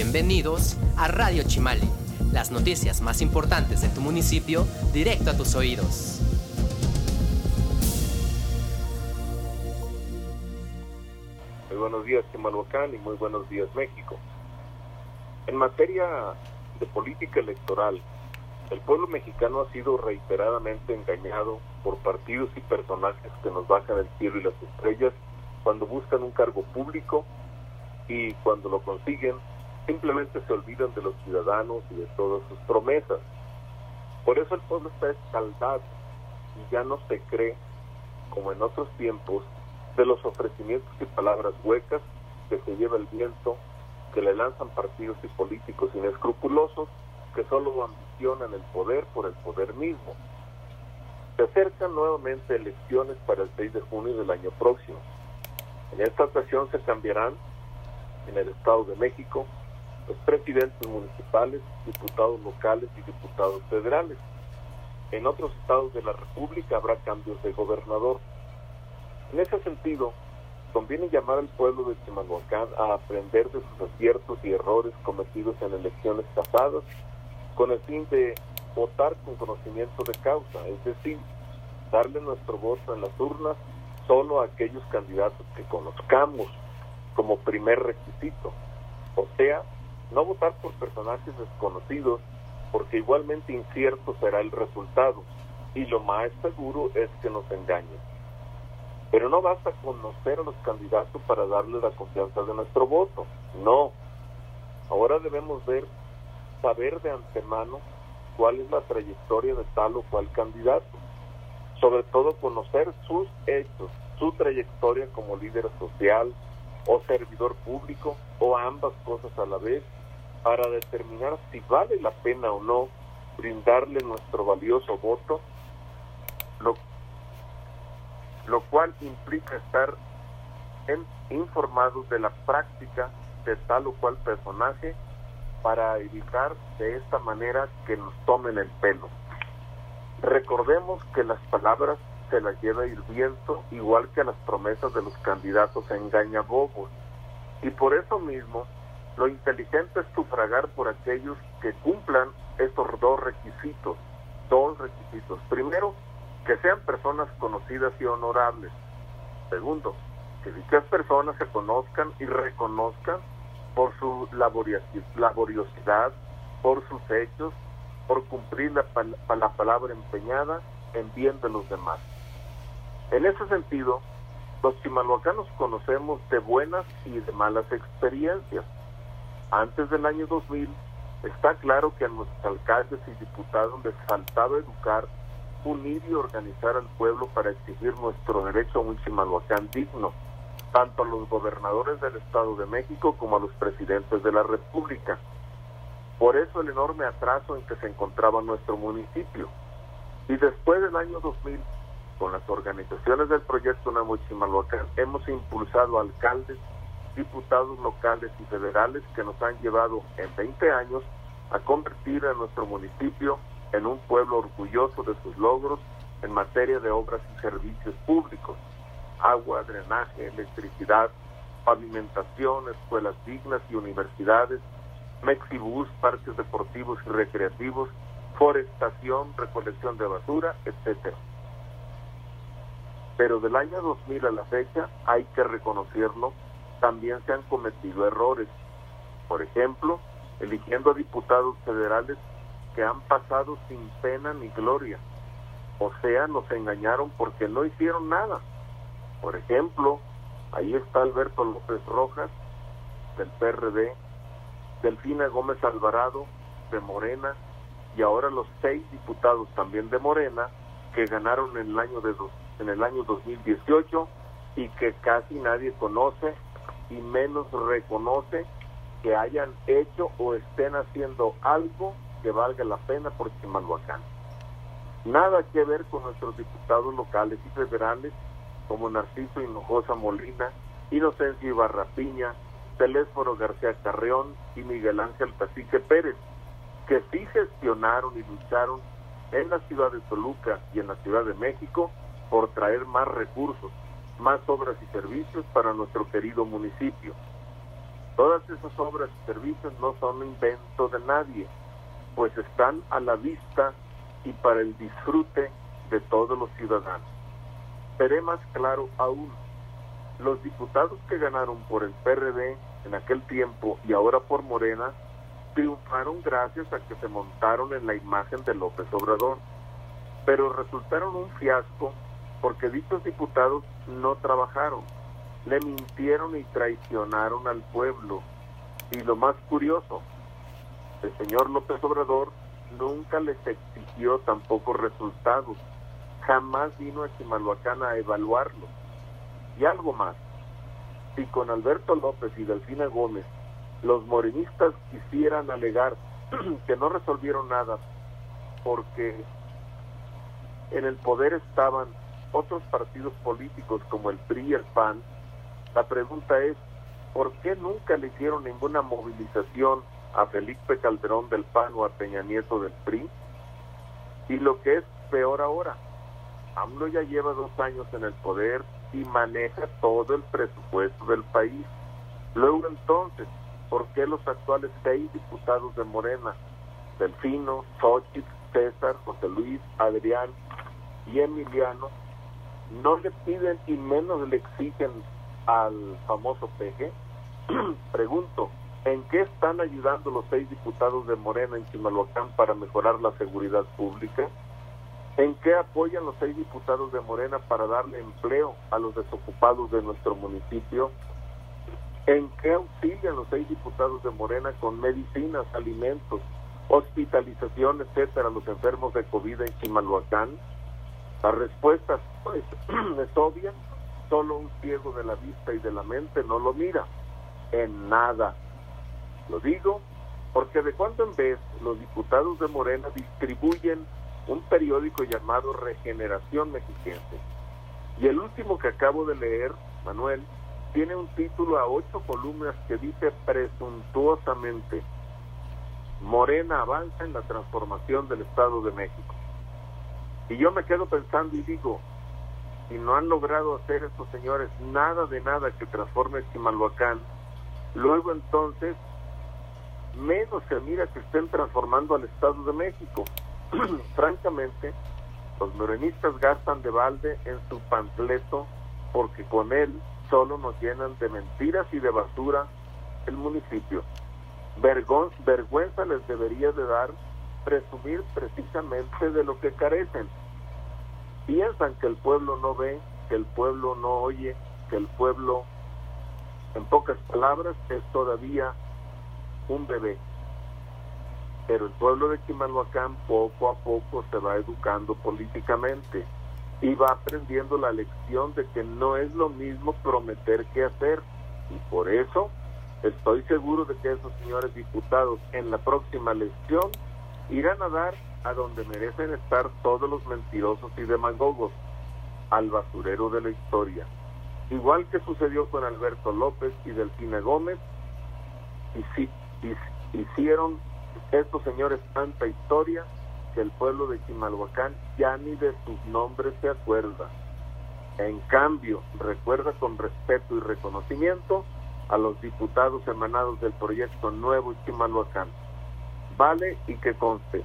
Bienvenidos a Radio Chimali, las noticias más importantes de tu municipio directo a tus oídos. Muy buenos días Chimalhuacán y muy buenos días México. En materia de política electoral, el pueblo mexicano ha sido reiteradamente engañado por partidos y personajes que nos bajan el cielo y las estrellas cuando buscan un cargo público y cuando lo consiguen simplemente se olvidan de los ciudadanos y de todas sus promesas. Por eso el pueblo está escaldado y ya no se cree, como en otros tiempos, de los ofrecimientos y palabras huecas que se lleva el viento, que le lanzan partidos y políticos inescrupulosos que solo ambicionan el poder por el poder mismo. Se acercan nuevamente elecciones para el 6 de junio del año próximo. En esta ocasión se cambiarán en el Estado de México los presidentes municipales, diputados locales y diputados federales. En otros estados de la República habrá cambios de gobernador. En ese sentido, conviene llamar al pueblo de Chimalhuacán a aprender de sus aciertos y errores cometidos en elecciones pasadas con el fin de votar con conocimiento de causa, es decir, darle nuestro voto en las urnas solo a aquellos candidatos que conozcamos como primer requisito. O sea, no votar por personajes desconocidos porque igualmente incierto será el resultado y lo más seguro es que nos engañen. Pero no basta conocer a los candidatos para darles la confianza de nuestro voto, no. Ahora debemos ver, saber de antemano cuál es la trayectoria de tal o cual candidato, sobre todo conocer sus hechos, su trayectoria como líder social o servidor público o ambas cosas a la vez para determinar si vale la pena o no brindarle nuestro valioso voto, lo, lo cual implica estar informados de la práctica de tal o cual personaje para evitar de esta manera que nos tomen el pelo. Recordemos que las palabras se las lleva el viento, igual que las promesas de los candidatos engañabobos. Y por eso mismo lo inteligente es sufragar por aquellos que cumplan estos dos requisitos. Dos requisitos. Primero, que sean personas conocidas y honorables. Segundo, que dichas personas se conozcan y reconozcan por su laboriosidad, por sus hechos, por cumplir la, la palabra empeñada en bien de los demás. En ese sentido, los chimalhuacanos conocemos de buenas y de malas experiencias antes del año 2000, está claro que a nuestros alcaldes y diputados les faltaba educar, unir y organizar al pueblo para exigir nuestro derecho a un Chimalhuacán digno, tanto a los gobernadores del Estado de México como a los presidentes de la República. Por eso el enorme atraso en que se encontraba nuestro municipio. Y después del año 2000, con las organizaciones del proyecto Nuevo Chimalhuacán, hemos impulsado alcaldes, diputados locales y federales que nos han llevado en 20 años a convertir a nuestro municipio en un pueblo orgulloso de sus logros en materia de obras y servicios públicos, agua, drenaje, electricidad, pavimentación, escuelas dignas y universidades, Mexibus, parques deportivos y recreativos, forestación, recolección de basura, etcétera. Pero del año 2000 a la fecha hay que reconocerlo, también se han cometido errores. Por ejemplo, eligiendo a diputados federales que han pasado sin pena ni gloria. O sea, nos engañaron porque no hicieron nada. Por ejemplo, ahí está Alberto López Rojas, del PRD, Delfina Gómez Alvarado, de Morena, y ahora los seis diputados también de Morena que ganaron en el año de en el año 2018 y que casi nadie conoce y menos reconoce que hayan hecho o estén haciendo algo que valga la pena por Chimalhuacán. Nada que ver con nuestros diputados locales y federales como Narciso Hinojosa Molina, Inocencio Ibarra Piña, Telésforo García Carreón y Miguel Ángel Cacique Pérez, que sí gestionaron y lucharon en la ciudad de Toluca y en la Ciudad de México por traer más recursos, más obras y servicios para nuestro querido municipio. Todas esas obras y servicios no son invento de nadie, pues están a la vista y para el disfrute de todos los ciudadanos. Seré más claro aún, los diputados que ganaron por el PRD en aquel tiempo y ahora por Morena triunfaron gracias a que se montaron en la imagen de López Obrador, pero resultaron un fiasco porque dichos diputados no trabajaron, le mintieron y traicionaron al pueblo. Y lo más curioso, el señor López Obrador nunca les exigió tampoco resultados, jamás vino a Chimalhuacán a evaluarlos. Y algo más, si con Alberto López y Delfina Gómez los morenistas quisieran alegar que no resolvieron nada porque en el poder estaban otros partidos políticos como el PRI y el PAN, la pregunta es, ¿por qué nunca le hicieron ninguna movilización a Felipe Calderón del PAN o a Peña Nieto del PRI? Y lo que es peor ahora, AMLO ya lleva dos años en el poder y maneja todo el presupuesto del país. Luego entonces, ¿por qué los actuales seis diputados de Morena, Delfino, Xochitl, César, José Luis, Adrián y Emiliano, no le piden y menos le exigen al famoso PG? Pregunto, ¿en qué están ayudando los seis diputados de Morena en Chimalhuacán para mejorar la seguridad pública? ¿En qué apoyan los seis diputados de Morena para darle empleo a los desocupados de nuestro municipio? ¿En qué auxilian los seis diputados de Morena con medicinas, alimentos, hospitalización, etcétera, a los enfermos de COVID en Chimalhuacán? La respuesta pues, es obvia, solo un ciego de la vista y de la mente no lo mira, en nada. Lo digo porque de cuando en vez los diputados de Morena distribuyen un periódico llamado Regeneración Mexiquense. Y el último que acabo de leer, Manuel, tiene un título a ocho columnas que dice presuntuosamente, Morena avanza en la transformación del Estado de México. Y yo me quedo pensando y digo, si no han logrado hacer estos señores nada de nada que transforme Chimalhuacán, luego entonces menos se mira que estén transformando al Estado de México. francamente, los morenistas gastan de balde en su panfleto porque con él solo nos llenan de mentiras y de basura el municipio. vergüenza les debería de dar presumir precisamente de lo que carecen. Piensan que el pueblo no ve, que el pueblo no oye, que el pueblo, en pocas palabras, es todavía un bebé pero el pueblo de Chimalhuacán poco a poco se va educando políticamente y va aprendiendo la lección de que no es lo mismo prometer que hacer. Y por eso estoy seguro de que esos señores diputados en la próxima elección irán a dar a donde merecen estar todos los mentirosos y demagogos, al basurero de la historia. Igual que sucedió con Alberto López y Delfina Gómez, hicieron estos señores tanta historia que el pueblo de Chimalhuacán ya ni de sus nombres se acuerda. En cambio, recuerda con respeto y reconocimiento a los diputados emanados del proyecto Nuevo Chimalhuacán. Vale y que conste.